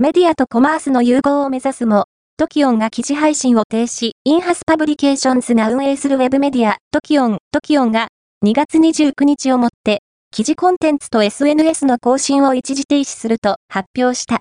メディアとコマースの融合を目指すも、 TOKIONが記事配信を停止、 INFASパブリケーションズが運営するウェブメディア、 TOKION、トキオンが2月29日をもって、記事コンテンツと SNS の更新を一時停止すると発表した。